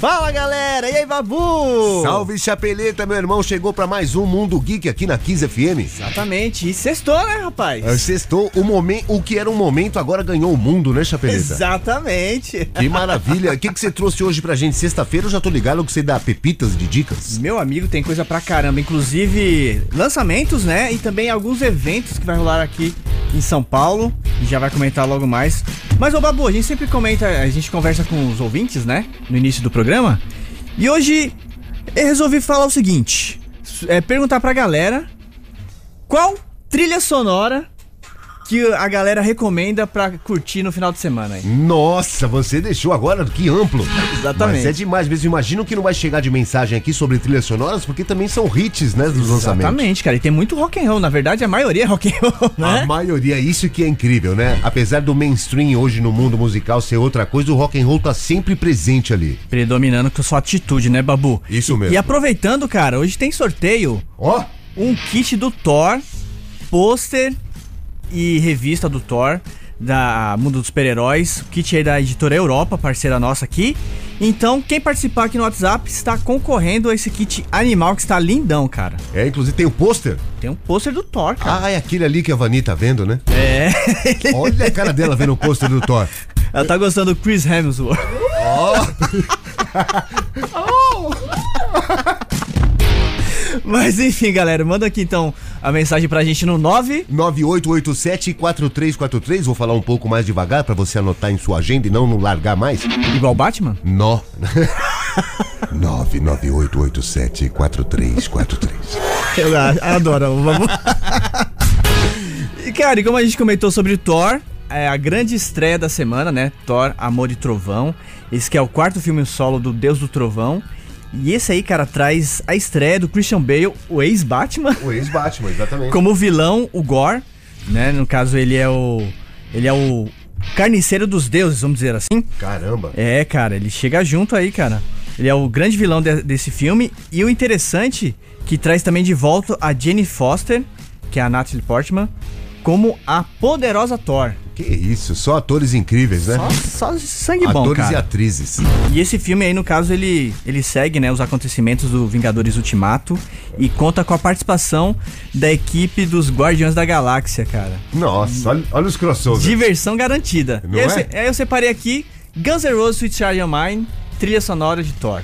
Fala galera, e aí Babu? Salve Chapeleta, meu irmão, chegou para mais um Mundo Geek aqui na Kiss FM. Exatamente, e sextou, né, rapaz? É, sextou, o, momento, o que era um momento agora ganhou o mundo, né, Chapeleta? Exatamente. Que maravilha. O que, que você trouxe hoje pra gente? Sexta-feira eu já tô ligado que você dá pepitas de dicas. Meu amigo, tem coisa pra caramba, inclusive lançamentos, né, e também alguns eventos que vai rolar aqui em São Paulo, e já vai comentar logo mais. Mas, ô Babu, a gente sempre comenta, a gente conversa com os ouvintes, né, no início do programa. E hoje eu resolvi falar o seguinte: é, perguntar pra galera qual trilha sonora que a galera recomenda para curtir no final de semana. Aí. Nossa, você deixou agora que amplo. Exatamente. Mas é demais mesmo. Imagino que não vai chegar de mensagem aqui sobre trilhas sonoras, porque também são hits, né, dos Exatamente, lançamentos. Exatamente, cara. E tem muito rock and roll. Na verdade, a maioria é rock and roll, né? A maioria, isso que é incrível, né? Apesar do mainstream hoje no mundo musical ser outra coisa, o rock and roll tá sempre presente ali. Predominando com sua atitude, né, Babu? Isso mesmo. E aproveitando, cara, hoje tem sorteio. Ó! Oh. Um kit do Thor, pôster e revista do Thor, da Mundo dos Super-Heróis, kit aí da editora Europa, parceira nossa aqui. Então, quem participar aqui no WhatsApp está concorrendo a esse kit animal que está lindão, cara. É, inclusive tem o um pôster. Tem um pôster do Thor, cara. Ah, é aquele ali que a Vani tá vendo, né? É. Olha a cara dela vendo o pôster do Thor. Ela tá gostando do Chris Hemsworth. Oh! oh! Mas enfim, galera, manda aqui então a mensagem pra gente no 9 9887-4343. Vou falar um pouco mais devagar pra você anotar em sua agenda e não, não largar mais. Igual Batman? No. 99887-4343. Eu adoro, vamos. e cara, e como a gente comentou sobre Thor, é a grande estreia da semana, né? Thor, Amor e Trovão. Esse que é o quarto filme solo do Deus do Trovão. E esse aí, cara, traz a estreia do Christian Bale, o ex-Batman. O ex-Batman, exatamente. Como vilão, o Gore, né? No caso, ele é o. Ele é o carniceiro dos deuses, vamos dizer assim. Caramba. É, cara, ele chega junto aí, cara. Ele é o grande vilão de, desse filme. E o interessante, que traz também de volta a Jenny Foster, que é a Natalie Portman, como a poderosa Thor. Que isso, só atores incríveis, né? Só, só sangue bom, Atores cara. e atrizes. E esse filme aí, no caso, ele, ele segue, né, os acontecimentos do Vingadores Ultimato e conta com a participação da equipe dos Guardiões da Galáxia, cara. Nossa, olha, olha os crossovers. Diversão garantida. Não e aí, é? eu, aí eu separei aqui Guns N' Roses Sweet Child Mine, trilha sonora de Thor.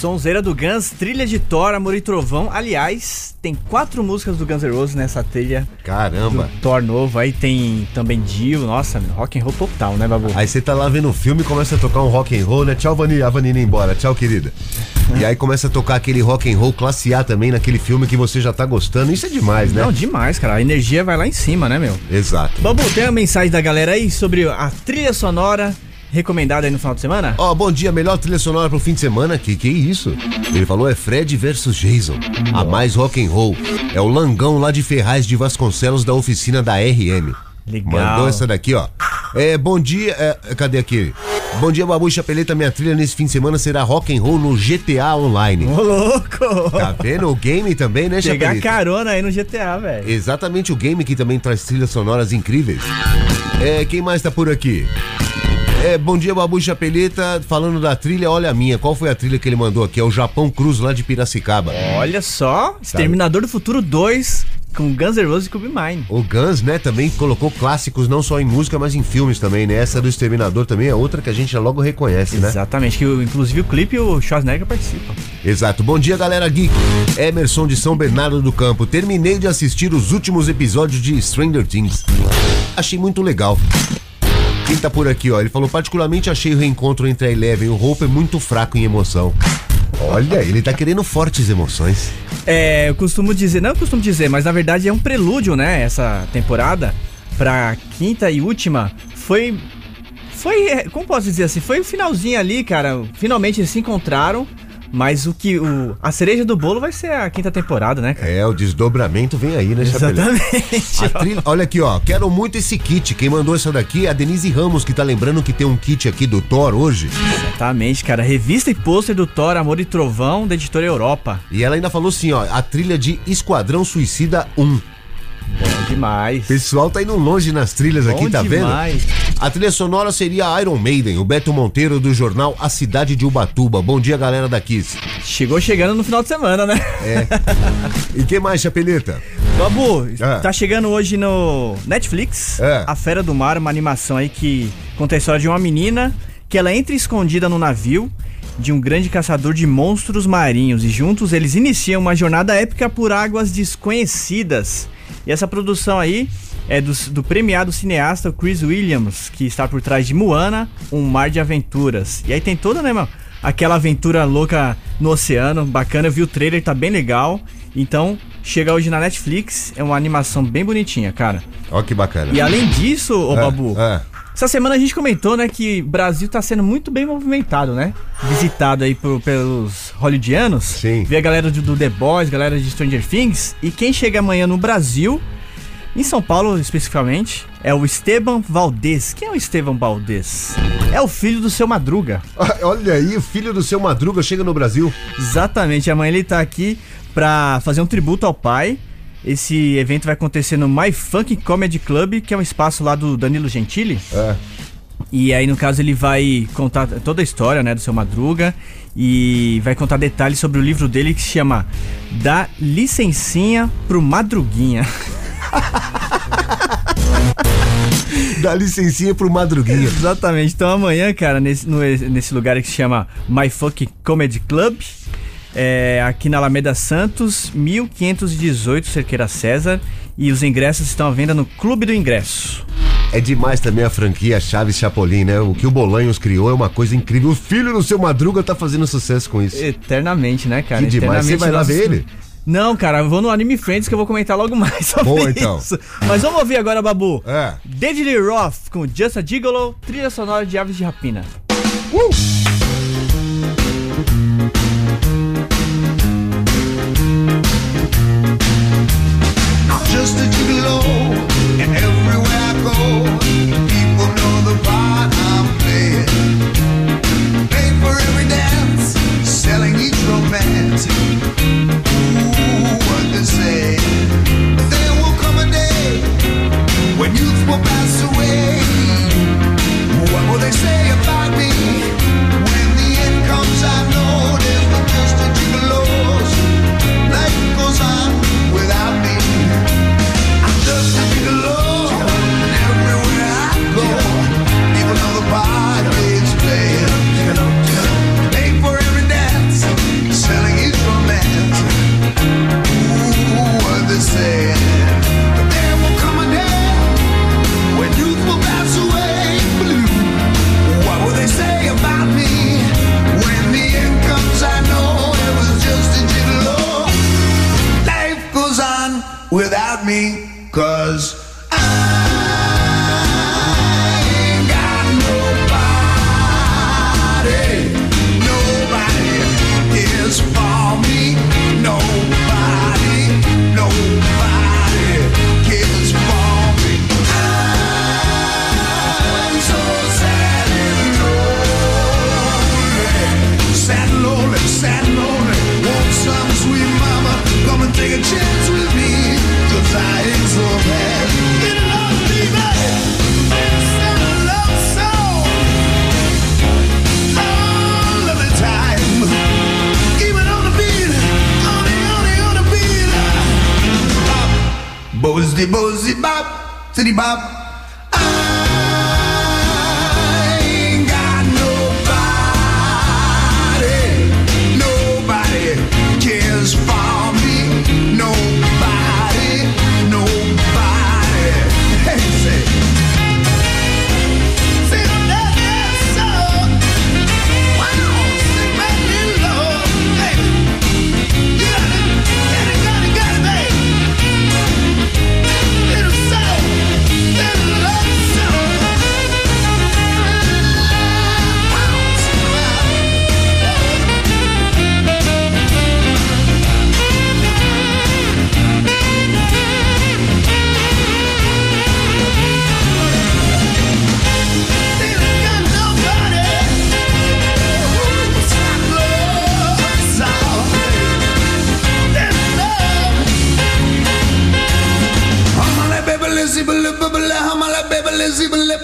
Sonzeira do Guns, trilha de Thor, Amor e Trovão. Aliás, tem quatro músicas do Guns N' Roses nessa trilha Caramba. Thor novo. Aí tem também Dio, nossa, rock and roll total, né, Babu? Aí você tá lá vendo o filme e começa a tocar um rock and roll, né? Tchau, Vanina, a Vanina embora. Tchau, querida. E aí começa a tocar aquele rock and roll classe A também naquele filme que você já tá gostando. Isso é demais, né? Não, demais, cara. A energia vai lá em cima, né, meu? Exato. Babu, tem uma mensagem da galera aí sobre a trilha sonora recomendada aí no final de semana? Ó, bom dia, melhor trilha sonora pro fim de semana. Que que é isso? Ele falou é Fred versus Jason. A mais rock and roll. É o Langão lá de Ferraz de Vasconcelos da oficina da RM. Legal. Mandou essa daqui, ó. É, bom dia, é, cadê aqui? Bom dia, Babu e Chapeleta. Minha trilha nesse fim de semana será rock and roll no GTA Online. Ô, louco! Tá vendo? O game também, né, Pegar Chapeleta? carona aí no GTA, velho. Exatamente o game que também traz trilhas sonoras incríveis. É, quem mais tá por aqui? É, bom dia, Babu Chapeleta. Falando da trilha, olha a minha. Qual foi a trilha que ele mandou aqui? É o Japão Cruz lá de Piracicaba. Olha só, Exterminador do Futuro 2 com Guns N' Roses e Cube Mine. O Guns, né, também colocou clássicos não só em música, mas em filmes também, né? Essa do Exterminador também é outra que a gente já logo reconhece, né? Exatamente, que inclusive o clipe o Schwarzenegger participa. Exato. Bom dia, galera geek. Emerson de São Bernardo do Campo. Terminei de assistir os últimos episódios de Stranger Things. Achei muito legal. Quem tá por aqui, ó? Ele falou: particularmente achei o reencontro entre a Eleven e o Hope muito fraco em emoção. Olha, ele tá querendo fortes emoções. É, eu costumo dizer, não eu costumo dizer, mas na verdade é um prelúdio, né, essa temporada pra quinta e última. Foi foi, é, como posso dizer assim, foi o finalzinho ali, cara. Finalmente eles se encontraram, mas o que o a cereja do bolo vai ser a quinta temporada, né, cara? É, o desdobramento vem aí, né? Exatamente. Trilha- olha aqui, ó. Quero muito esse kit. Quem mandou essa daqui é a Denise Ramos, que tá lembrando que tem um kit aqui do Thor hoje. Exatamente, cara. Revista e pôster do Thor, Amor e Trovão, da editora Europa. E ela ainda falou assim, ó. A trilha de Esquadrão Suicida 1. Bom demais. O pessoal tá indo longe nas trilhas aqui, Bom tá demais. vendo? A trilha sonora seria Iron Maiden, o Beto Monteiro do jornal A Cidade de Ubatuba. Bom dia, galera da Kiss. Chegou chegando no final de semana, né? E que mais, Chapeleta? Babu, Ah. tá chegando hoje no Netflix É. A Fera do Mar, uma animação aí que conta a história de uma menina que ela entra escondida no navio de um grande caçador de monstros marinhos e juntos eles iniciam uma jornada épica por águas desconhecidas. E essa produção aí é do, do premiado cineasta Chris Williams, que está por trás de Moana, Um Mar de Aventuras. E aí tem toda, né, mano? Aquela aventura louca no oceano, bacana. Eu vi o trailer, tá bem legal. Então, chega hoje na Netflix, é uma animação bem bonitinha, cara. Ó que bacana. E além disso, ô É, Babu, é. Essa semana a gente comentou, né, que o Brasil tá sendo muito bem movimentado, né? Visitado aí por- pelos hollywoodianos. Sim. Vê a galera do, do The Boys, galera de Stranger Things. E quem chega amanhã no Brasil, em São Paulo especificamente, é o Esteban Valdez. Quem é o Esteban Valdez? É o filho do seu Madruga. Olha aí, o filho do seu Madruga chega no Brasil. Exatamente, amanhã ele tá aqui pra fazer um tributo ao pai. Esse evento vai acontecer no My Funk Comedy Club, que é um espaço lá do Danilo Gentili. É. E aí, no caso, ele vai contar toda a história, né, do seu Madruga e vai contar detalhes sobre o livro dele que se chama Da Licencinha pro Madruguinha. Dá licencinha pro Madruguinha. Exatamente. Então amanhã, cara, nesse, no- nesse lugar que se chama My Fuck Comedy Club, é, aqui na Alameda Santos, 1518 Cerqueira César. E os ingressos estão à venda no Clube do Ingresso. É demais também a franquia Chaves Chapolin, né? O que o Bolanhos criou é uma coisa incrível. O filho do seu Madruga tá fazendo sucesso com isso. Eternamente, né, cara? Que demais. Você vai lá ver ele? Não, cara, eu vou no Anime Friends que eu vou comentar logo mais sobre Boa, então. isso. Mas vamos ouvir agora, Babu. É. David Lee Roth com Just a Gigolo, trilha sonora de Aves de Rapina. Just a the bozzy bop, to the bop. zibble bubble hamala bebble zibble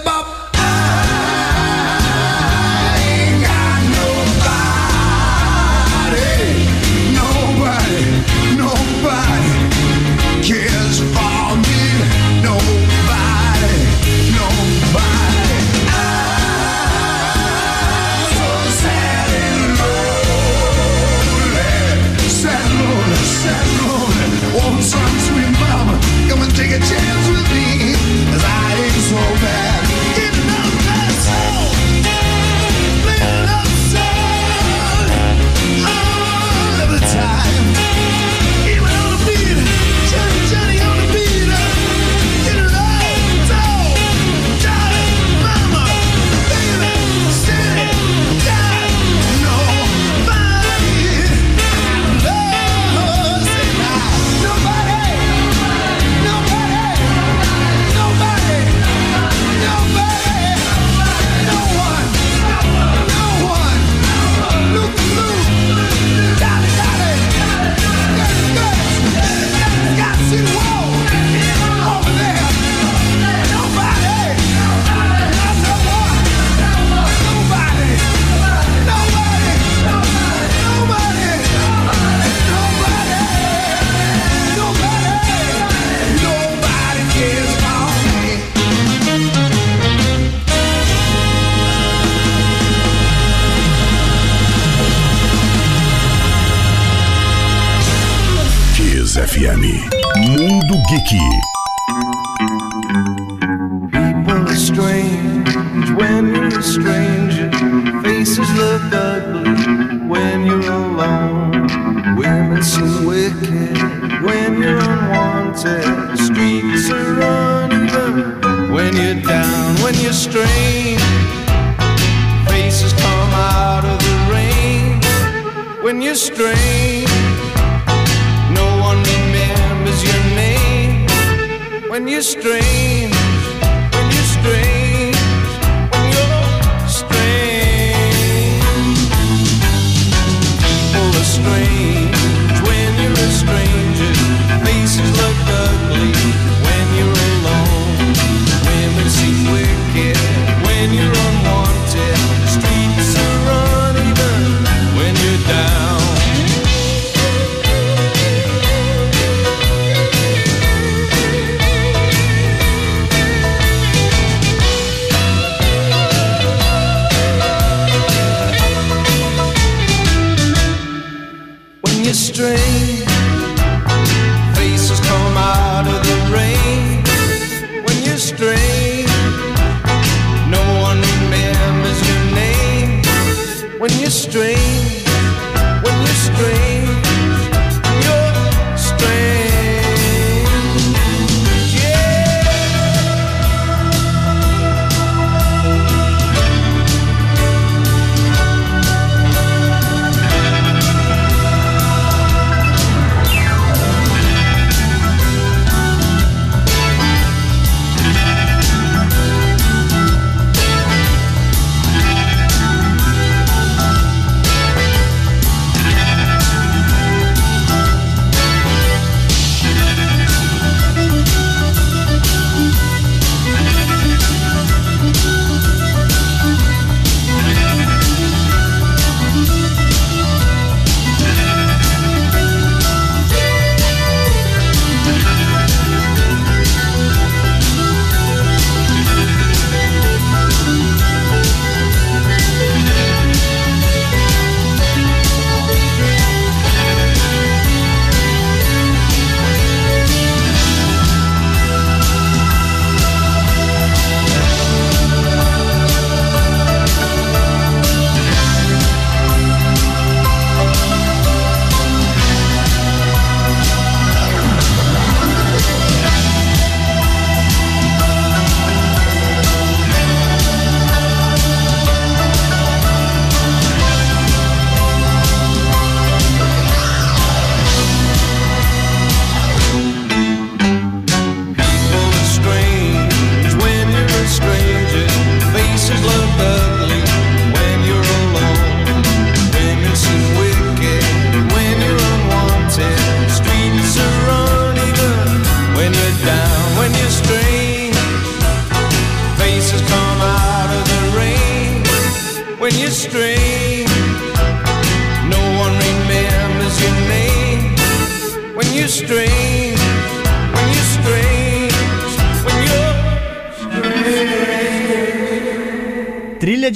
the ugly when you're alone. Women seem wicked when you're unwanted. Streets are when you're down, when you're strained. Faces come out of the rain when you're strained. No one remembers your name when you're strained.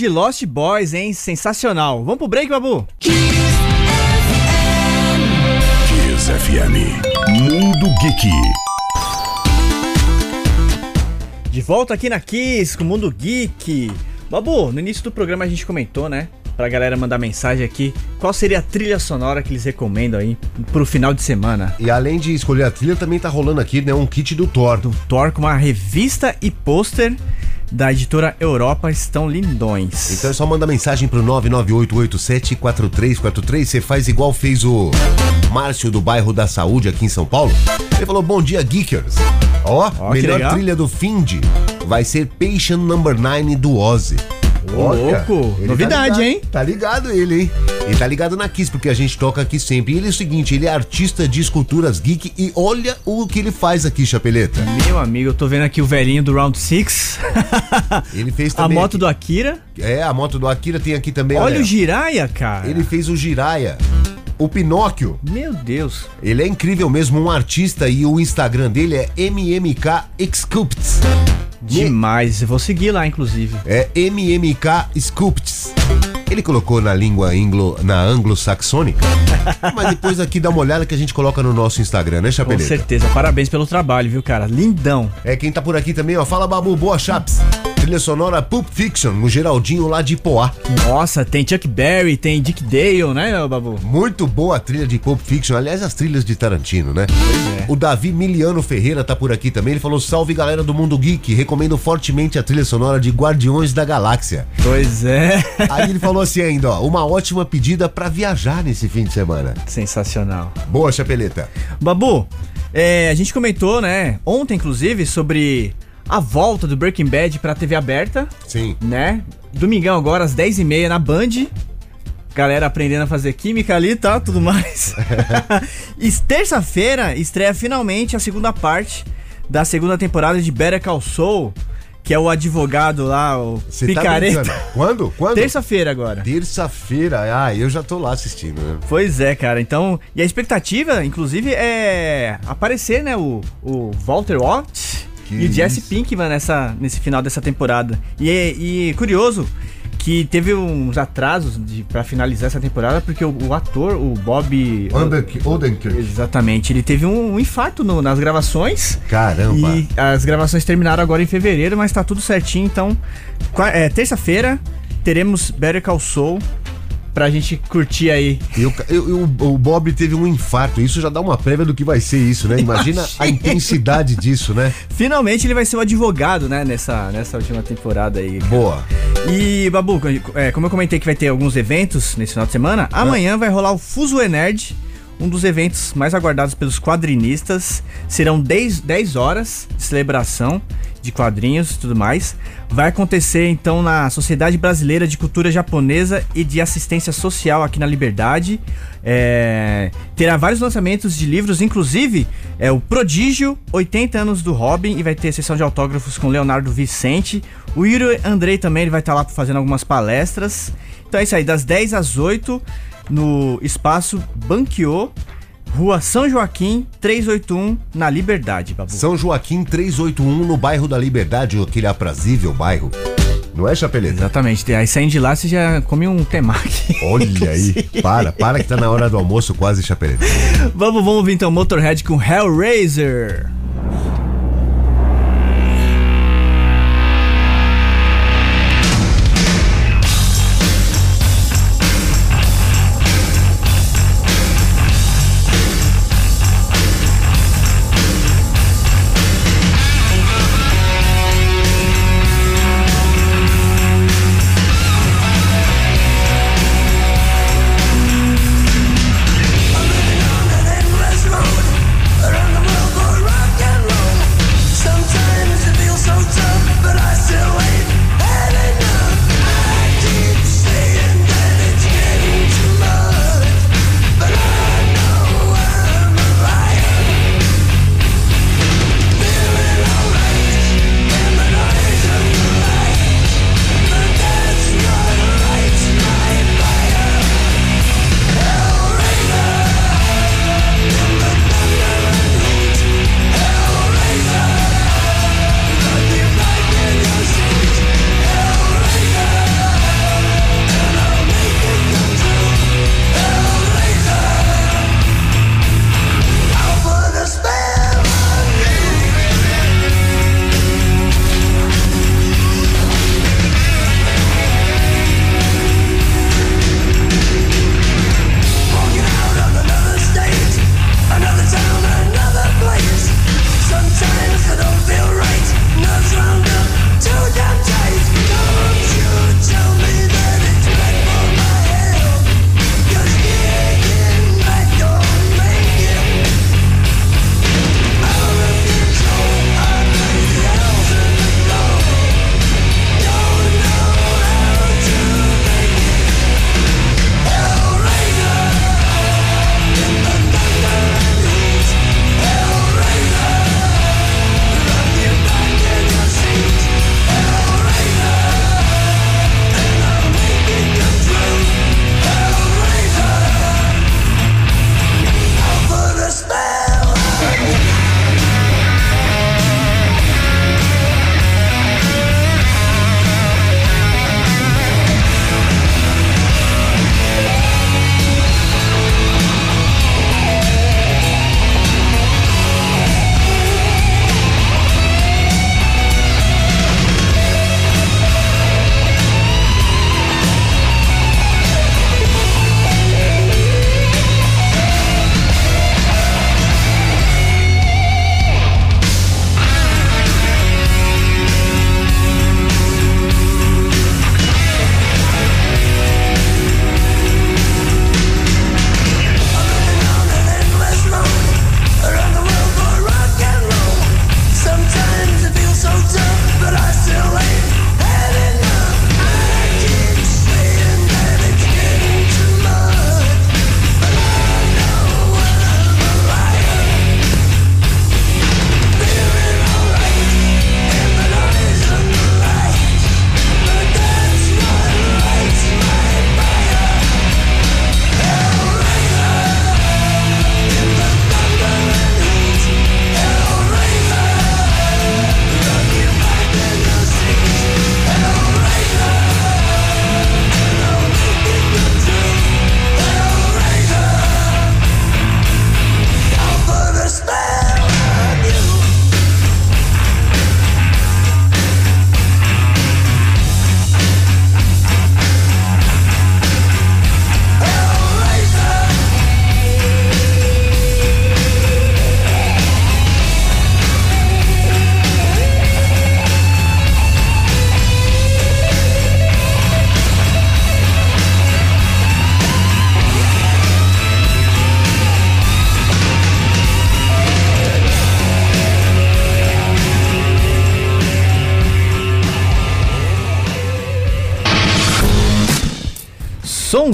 De Lost Boys, hein? Sensacional. Vamos pro break, Babu? Kiss FM. Mundo Geek. De volta aqui na Kiss com o Mundo Geek. Babu, no início do programa a gente comentou, né? Pra galera mandar mensagem aqui, qual seria a trilha sonora que eles recomendam aí pro final de semana? E além de escolher a trilha, também tá rolando aqui, né, um kit do Thor. Do Thor com uma revista e pôster da editora Europa estão lindões. Então é só mandar mensagem pro 998874343. Você faz igual fez o Márcio do bairro da Saúde aqui em São Paulo. Ele falou: Bom dia, Geekers. Ó, que melhor trilha do Find vai ser Patient Number 9 do Ozzy. Ô, louco, ele novidade, tá ligado, hein? Tá ligado ele, hein? Ele tá ligado na Kiss, porque a gente toca aqui sempre. E ele é o seguinte, ele é artista de esculturas geek e olha o que ele faz aqui, Chapeleta. Meu amigo, eu tô vendo aqui o velhinho do Round 6. Ele fez a também... moto do Akira. É, a moto do Akira tem aqui também. Olha o Jiraya, cara. Ele fez o Jiraya. O Pinóquio. Meu Deus. Ele é incrível mesmo, um artista e o Instagram dele é MMK Sculpts. Demais. Eu vou seguir lá, inclusive. É MMK Sculpts. Ele colocou na língua anglo, na anglo-saxônica, mas depois aqui dá uma olhada que a gente coloca no nosso Instagram, né, Com Chapeleta? certeza. Parabéns pelo trabalho, viu, cara? Lindão. É, quem tá por aqui também, ó. Fala, Babu, boa, Chaps. Trilha sonora Pulp Fiction, no Geraldinho lá de Poá. Nossa, tem Chuck Berry, tem Dick Dale, né, Babu? Muito boa a trilha de Pulp Fiction, aliás, as trilhas de Tarantino, né? é. O Davi Miliano Ferreira tá por aqui também. Ele falou: Salve galera do Mundo Geek, recomendo fortemente a trilha sonora de Guardiões da Galáxia. Pois é. Aí ele falou assim ainda, ó, uma ótima pedida pra viajar nesse fim de semana. Sensacional. Boa, Chapeleta. Babu, é, a gente comentou, né, ontem, inclusive, sobre a volta do Breaking Bad pra TV aberta, Sim. né? Domingão agora, às 10h30 na Band. Galera aprendendo a fazer química ali tal, tudo mais. e terça-feira estreia finalmente a segunda parte da segunda temporada de Better Call Saul, que é o advogado lá, o Você tá picareta. brincando? Quando? Quando? Terça-feira agora. Terça-feira. Ah, eu já tô lá assistindo, né? Pois é, cara. Então, e a expectativa, inclusive, é aparecer, né, o, o Walter White Que e o Jesse. Pinkman nessa, nesse final dessa temporada. E, é- e curioso que teve uns atrasos de, pra finalizar essa temporada, porque o, o ator, o Bob... Odenkirk. Exatamente, ele teve um, infarto no- nas gravações. Caramba. E as gravações terminaram agora em fevereiro, mas tá tudo certinho. Então, é, terça-feira teremos Better Call Saul pra gente curtir aí eu- eu- o Bob teve um infarto. Isso já dá uma prévia do que vai ser isso, né? Imagina a Imagina. intensidade disso, né? Finalmente ele vai ser o advogado, né, nessa, nessa última temporada aí. Boa. E, Babu, é, como eu comentei que vai ter alguns eventos nesse final de semana, amanhã vai rolar o Fuso Nerd, um dos eventos mais aguardados pelos quadrinistas. Serão 10, 10 horas de celebração de quadrinhos e tudo mais. Vai acontecer então na Sociedade Brasileira de Cultura Japonesa e de Assistência Social aqui na Liberdade. É, terá vários lançamentos de livros, inclusive é o Prodígio, 80 anos do Robin, e vai ter sessão de autógrafos com Leonardo Vicente. O Yuri Andrei também ele vai estar lá fazendo algumas palestras. Então é isso aí, das 10 às 8 no espaço Banquiô, Rua São Joaquim, 381, na Liberdade, Babu. São Joaquim 381, no bairro da Liberdade, aquele aprazível bairro. Não é, Chapeleta? Exatamente. Aí saindo de lá você já come um temaki. Olha aí. Para, para que tá na hora do almoço quase, Chapeleta. vamos, vamos ouvir então Motorhead com Hellraiser.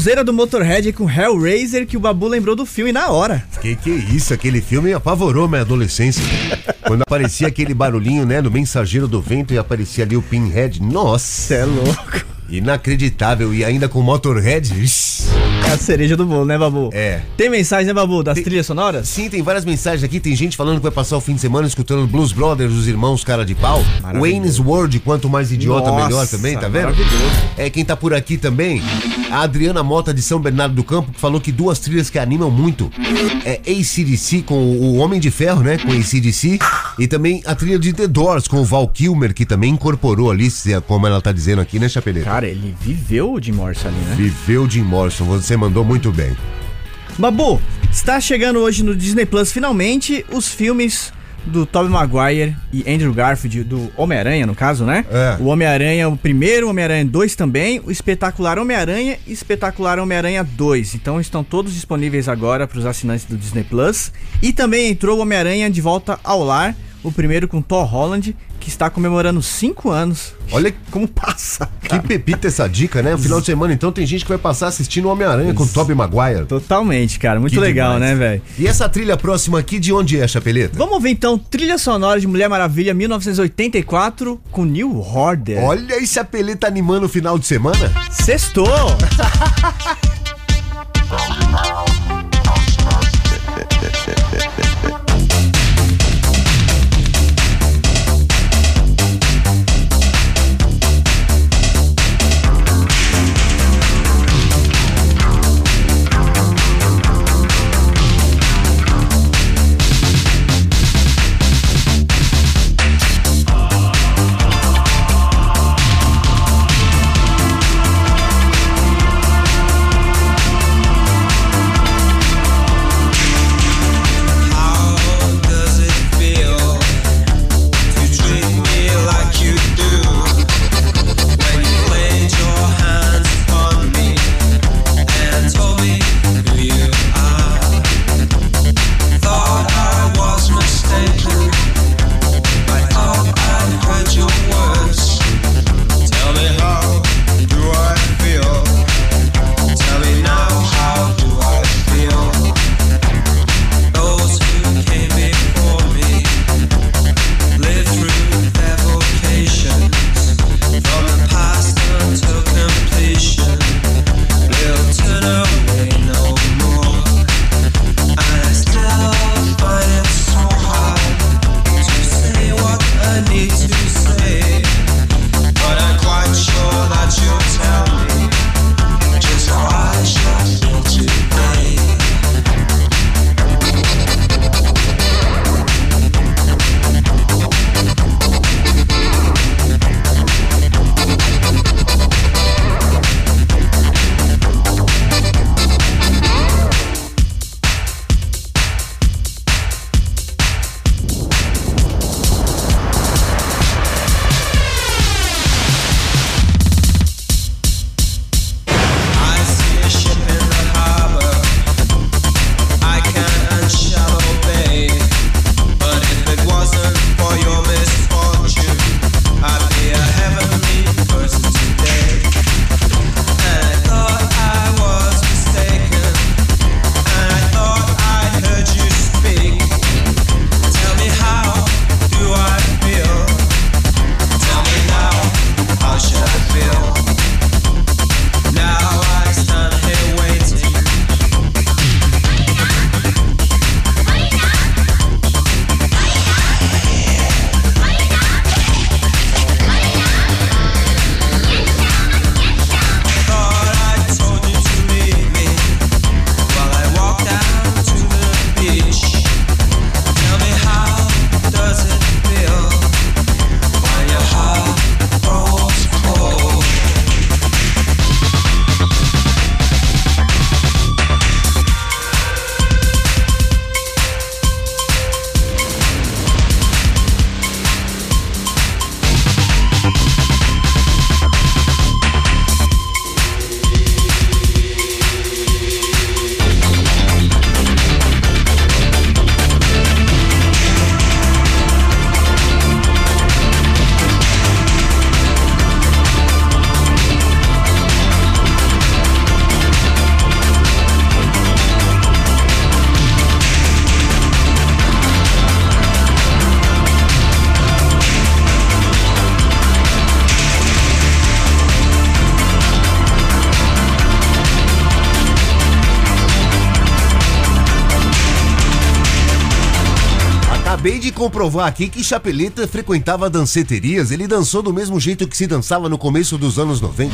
Sonzeira do Motorhead com Hellraiser que o Babu lembrou do filme na hora. Que que é isso? Aquele filme apavorou minha adolescência. Quando aparecia aquele barulhinho, né, do mensageiro do vento e aparecia ali o Pinhead. Nossa, é louco. inacreditável. E ainda com Motorhead. Ixi. É a cereja do bolo, né, Babu? É. Tem mensagem, né, Babu, das Tem- trilhas sonoras? Sim, tem várias mensagens aqui. Tem gente falando que vai passar o fim de semana escutando Blues Brothers, os irmãos cara de pau. Wayne's World, quanto mais idiota, Nossa, melhor também, tá vendo? É, quem tá por aqui também, a Adriana Mota de São Bernardo do Campo, que falou que duas trilhas que animam muito é ACDC com o Homem de Ferro, né? Com ACDC. E também a trilha de The Doors com o Val Kilmer, que também incorporou ali, se- como ela tá dizendo aqui, né, Chapeleta? Cara, ele viveu o Jim Morrison ali, né? Viveu Jim Morrison, você mandou muito bem. Babu, está chegando hoje no Disney Plus finalmente os filmes do Tobey Maguire e Andrew Garfield, do Homem-Aranha, no caso, né? É. O Homem-Aranha, o primeiro, Homem-Aranha 2 também, o Espetacular Homem-Aranha e Espetacular Homem-Aranha 2. Então estão todos disponíveis agora para os assinantes do Disney Plus. E também entrou o Homem-Aranha de volta ao lar, o primeiro com Thor Holland, que está comemorando 5 anos. Olha Como passa, que cara. pepita essa dica, né? O final de semana, então, tem gente que vai passar assistindo Homem-Aranha com o Tobey Maguire. Totalmente, cara. Muito Que legal, demais. né, velho? E essa trilha próxima aqui, de onde é, Chapeleta? Vamos ver então trilha sonora de Mulher Maravilha 1984 com Neil Horder. Olha aí, Chapeleta animando o final de semana. Sextou! comprovar aqui que Chapeleta frequentava danceterias. Ele dançou do mesmo jeito que se dançava no começo dos anos 90.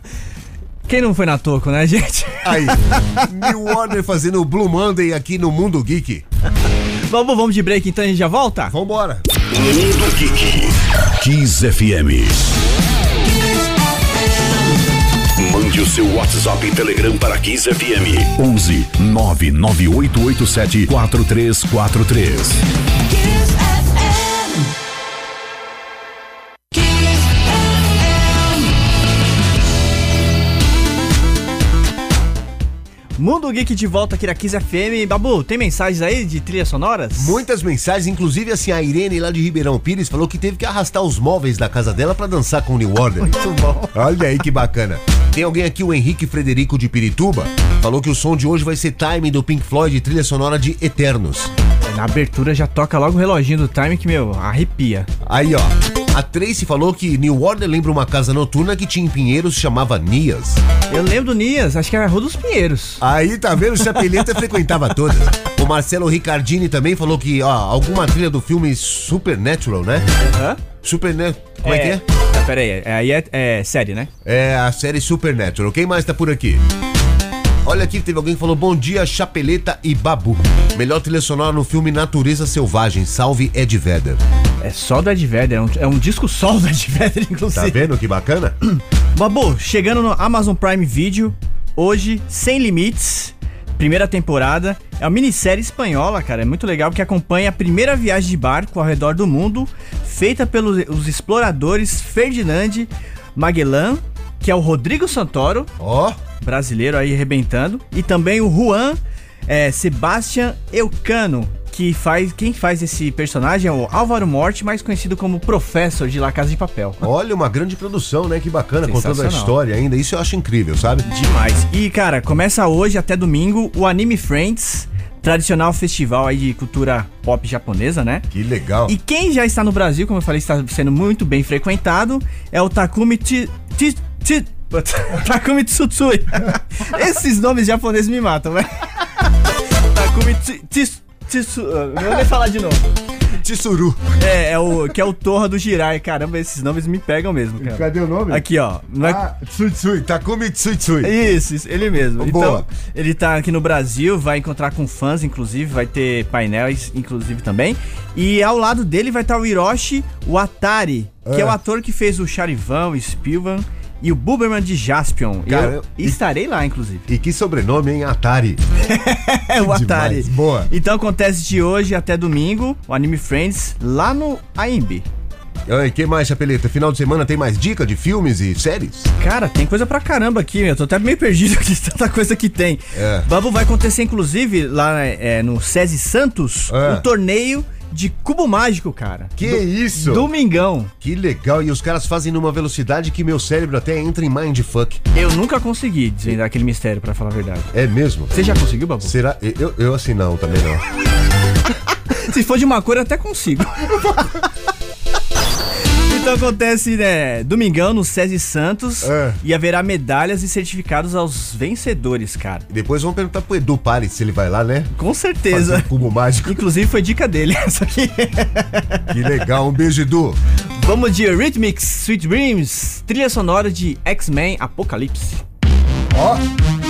Quem não foi na toco, né, gente? Aí, New Order fazendo o Blue Monday aqui no Mundo Geek. Vamos, vamos de break então a gente já volta? Vambora. Mundo Geek. Kiss FM. Mande o seu WhatsApp e Telegram para Kiss FM. 11 99887 4343. Mundo Geek de volta aqui na Kiss FM. Babu, tem mensagens aí de trilhas sonoras? Muitas mensagens, inclusive assim, a Irene lá de Ribeirão Pires falou que teve que arrastar os móveis da casa dela pra dançar com o New Order. Muito bom. Olha aí que bacana. Tem alguém aqui, o Henrique Frederico de Pirituba, falou que o som de hoje vai ser Time do Pink Floyd, trilha sonora de Eternos. Na abertura já toca logo o reloginho do time que, meu, arrepia. Aí, ó. A Tracy falou que New Order lembra uma casa noturna que tinha em Pinheiros, chamava Nias. Eu lembro do Nias, acho que era a Rua dos Pinheiros. Aí, tá vendo? O Chapeleta frequentava todas. O Marcelo Ricardini também falou que, ó, alguma trilha do filme Supernatural, né? Hã? Supernatural. Como é, que é? Ah, Pera aí, é- aí é, é série, né? É a série Supernatural. Quem mais tá por aqui? Olha aqui, teve alguém que falou bom dia, Chapeleta e Babu. Melhor trilha sonora no filme Natureza Selvagem. Salve Ed Vedder. É só do Ed Vedder, é um, é um disco só do Ed Vedder, Tá inclusive. vendo que bacana? Babu, chegando no Amazon Prime Video, hoje, Sem Limites, primeira temporada. É uma minissérie espanhola, cara, é muito legal, porque acompanha a primeira viagem de barco ao redor do mundo, feita pelos os exploradores Ferdinand Magellan, que é o Rodrigo Santoro, Ó, brasileiro aí arrebentando, e também o Juan é, Sebastian Elcano, que faz quem faz esse personagem é o Álvaro Morte, mais conhecido como Professor de La Casa de Papel. olha uma grande produção, né? Que bacana, contando a história ainda. Isso eu acho incrível, sabe? Demais. E, cara, começa hoje até domingo o Anime Friends, tradicional festival aí de cultura pop japonesa, né? Que legal. E quem já está no Brasil, como eu falei, está sendo muito bem frequentado, é o Takumi. Takumi Tsutsui. Esses nomes japoneses me matam, velho. Takumi Tsi- Tsi- Tsu... Não vou nem falar de novo. Tsuru. É, é o que é o Torra do Jirai. Caramba, esses nomes me pegam mesmo, cara. Cadê o nome? Aqui, ó. Não é- Ah, Tsutsui. Takumi Tsutsui. Isso, isso, ele mesmo. Boa. Então, ele tá aqui no Brasil, vai encontrar com fãs, inclusive, vai ter painéis, inclusive, também. E ao lado dele vai estar o Hiroshi Watari, que é, É. o ator que fez o Charivan, o Spielman e o Buberman de Jaspion. Cara, eu eu- estarei lá, inclusive. E que sobrenome, hein? Atari. É o Atari. Demais. Boa. Então acontece de hoje até domingo, o Anime Friends, lá no AMB. E que mais, Chapeleta? Final de semana tem mais dica de filmes e séries? Cara, tem coisa pra caramba aqui, meu. Tô até meio perdido de tanta coisa que tem. É. Babu vai acontecer, inclusive, lá é, no SESI Santos, É. um torneio de cubo mágico, cara. Que Do- isso? Domingão. Que legal. E os caras fazem numa velocidade que meu cérebro até entra em mindfuck. Eu nunca consegui desvendar aquele mistério, pra falar a verdade. É mesmo? Você já conseguiu, Babu? Será? Eu, eu assim não, também não. Se for de uma cor, eu até consigo. Então acontece, né, domingão no SESI Santos É. e haverá medalhas e certificados aos vencedores, cara. Depois vamos perguntar pro Edu Pares se ele vai lá, né? Com Fazer certeza. um cubo mágico. Inclusive foi dica dele essa aqui. Que legal. Um beijo, Edu. Vamos de Rhythmics Sweet Dreams, trilha sonora de X-Men Apocalipse. Ó. Sweet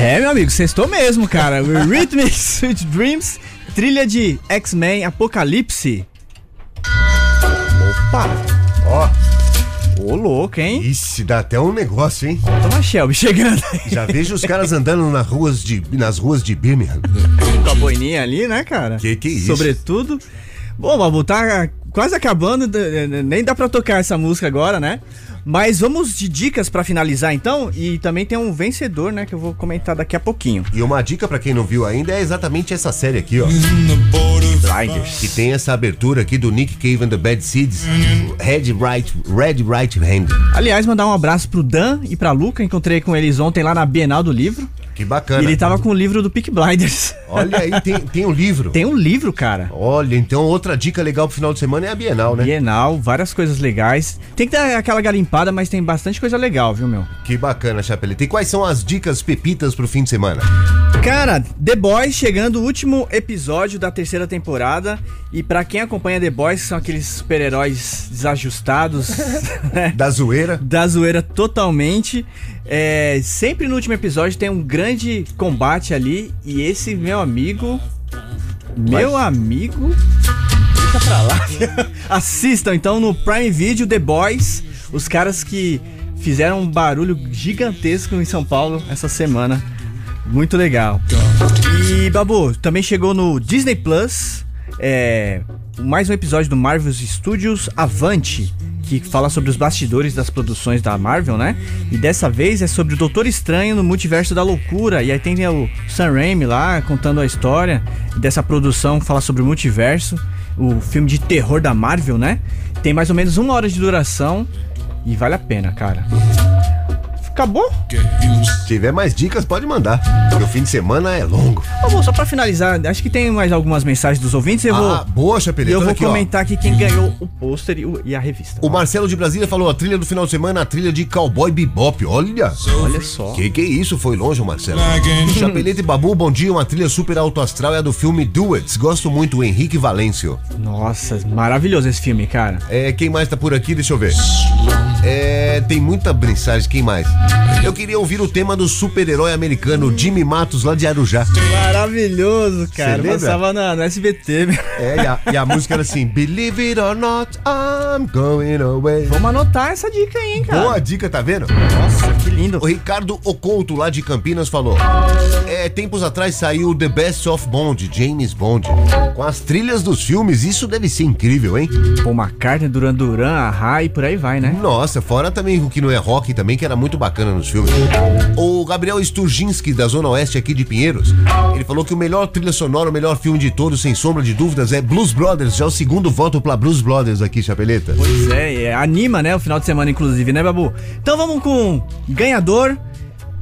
meu amigo, sextou mesmo, cara. Rhythmic Sweet Dreams, trilha de X-Men Apocalipse. Opa! Ó, Ô, louco, hein? isso dá até um negócio, hein? Toma Shelby chegando aí. Já vejo os caras andando nas ruas de, nas ruas de Birmingham. Com a boininha ali, né, cara? Que que é isso? Sobretudo. Bom, Babu, tá quase acabando, nem dá pra tocar essa música agora, né? Mas vamos de dicas pra finalizar então, e também tem um vencedor, né, que eu vou comentar daqui a pouquinho. E uma dica pra quem não viu ainda é exatamente essa série aqui, ó. Blinders. Que tem essa abertura aqui do Nick Cave and the Bad Seeds. Red Right, Red Right Hand. Aliás, mandar um abraço pro Dan e pra Luca, encontrei com eles ontem lá na Bienal do Livro, Que bacana. ele tava com o livro do Peak Blinders. Olha aí, tem, tem um livro. Tem um livro, cara. Olha, então outra dica legal pro final de semana é a Bienal, né? Bienal, várias coisas legais. Tem que dar aquela garimpada, mas tem bastante coisa legal, viu, meu? Que bacana, Chapeleta. E quais são as dicas pepitas pro fim de semana? Cara, The Boys chegando o último episódio da terceira temporada. E pra quem acompanha The Boys, são aqueles super-heróis desajustados, né? Da zoeira. da zoeira totalmente. É, sempre no último episódio tem um grande combate ali. E esse meu amigo. Meu amigo. Fica pra lá. Assistam então no Prime Video The Boys. Os caras que fizeram um barulho gigantesco em São Paulo essa semana. Muito legal. E Babu, também chegou no Disney Plus. É, mais um episódio do Marvel Studios Avante, que fala sobre os bastidores das produções da Marvel, né? E dessa vez é sobre o Doutor Estranho no Multiverso da Loucura. E aí tem o Sam Raimi lá contando a história dessa produção, fala sobre o multiverso, o filme de terror da Marvel, né? Tem mais ou menos uma hora de duração e vale a pena, cara. Acabou? Se tiver mais dicas, pode mandar. Porque o fim de semana é longo. Ô, bom, só pra finalizar, acho que tem mais algumas mensagens dos ouvintes. Eu Ah, vou, boa, Chapeleta. eu Olha vou aqui, ó. comentar aqui quem ganhou o pôster e, e a revista. O Marcelo de Brasília falou a trilha do final de semana, a trilha de Cowboy Bebop. Olha. Olha só. Que que é isso? Foi longe, Marcelo. Chapeleta e Babu, bom dia. Uma trilha super alto astral é a do filme Duets. Gosto muito, o Henrique Valêncio. Nossa, maravilhoso esse filme, cara. É, quem mais tá por aqui? Deixa eu ver. É, tem muita mensagem. Quem mais? Eu queria ouvir o tema do super-herói americano Jimmy Matos lá de Arujá. Maravilhoso, cara. Passava na, no SBT. meu. É, e a, e a música era assim: Believe it or not, I'm going away. Vamos anotar essa dica aí, hein, cara. Boa dica, tá vendo? Nossa, que lindo. O Ricardo Ocouto, lá de Campinas, falou: É, tempos atrás saiu The Best of Bond, James Bond. Com as trilhas dos filmes, isso deve ser incrível, hein? Pô, McCartney, Duran Duran, Ahá e por aí vai, né? Nossa, fora também o que não é rock também, que era muito bacana nos filmes. O Gabriel Sturginski, da Zona Oeste aqui de Pinheiros, ele falou que o melhor trilha sonora, o melhor filme de todos, sem sombra de dúvidas, é Blues Brothers. Já é o segundo voto pra Blues Brothers aqui, Chapeleta. Pois é, é, anima, né? O final de semana, inclusive, né, Babu? Então vamos com ganhador.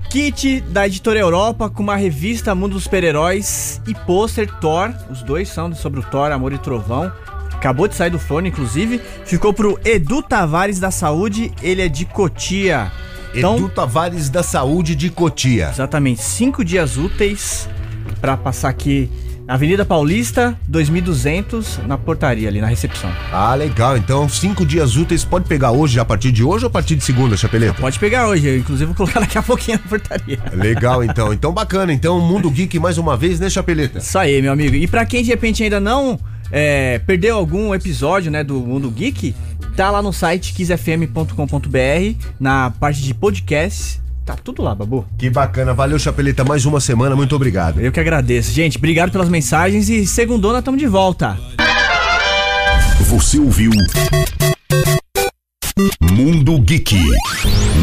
Kit da editora Europa com uma revista Mundo dos Super-Heróis e pôster Thor. Os dois são sobre o Thor, Amor e Trovão. Acabou de sair do forno, inclusive. Ficou pro Edu Tavares da Saúde, ele é de Cotia. Então, Edu Tavares da Saúde de Cotia. exatamente, cinco dias úteis pra passar aqui na Avenida Paulista, 2200, na portaria ali, na recepção. Ah, legal. Então, cinco dias úteis. Pode pegar hoje, a partir de hoje ou a partir de segunda, Chapeleta? Pode pegar hoje, eu inclusive vou colocar daqui a pouquinho na portaria. Legal, então. Então, bacana. Então, Mundo Geek mais uma vez, né, Chapeleta? Isso aí, meu amigo. E pra quem de repente ainda não é, perdeu algum episódio, né, do Mundo Geek, tá lá no site kissfm.com.br, na parte de podcasts. Tá tudo lá, Babu. Que bacana. Valeu, Chapeleta. Mais uma semana. Muito obrigado. Eu que agradeço. Gente, obrigado pelas mensagens e segundona, estamos de volta. Você ouviu Mundo Geek.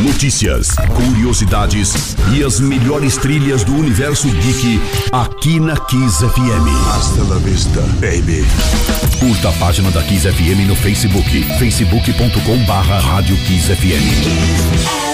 Notícias, curiosidades e as melhores trilhas do universo geek aqui na Kiss FM. Hasta la vista, baby. Curta a página da Kiss FM no Facebook, facebook.com barra Rádio Kiss FM.